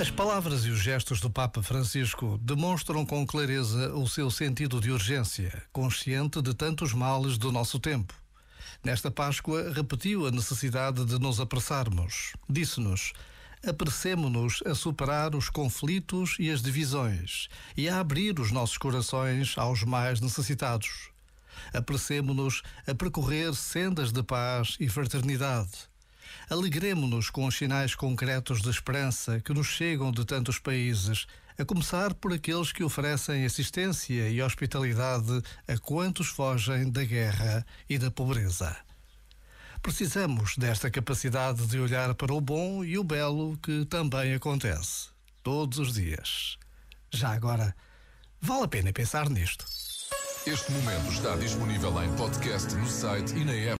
As palavras e os gestos do Papa Francisco demonstram com clareza o seu sentido de urgência, consciente de tantos males do nosso tempo. Nesta Páscoa, repetiu a necessidade de nos apressarmos. Disse-nos: apressemo-nos a superar os conflitos e as divisões e a abrir os nossos corações aos mais necessitados. Apressemo-nos a percorrer sendas de paz e fraternidade Alegremo-nos com os sinais concretos de esperança que nos chegam de tantos países, a começar por aqueles que oferecem assistência e hospitalidade a quantos fogem da guerra e da pobreza. Precisamos desta capacidade de olhar para o bom e o belo que também acontece, todos os dias. Já agora, vale a pena pensar nisto. Este momento está disponível em podcast no site e na app.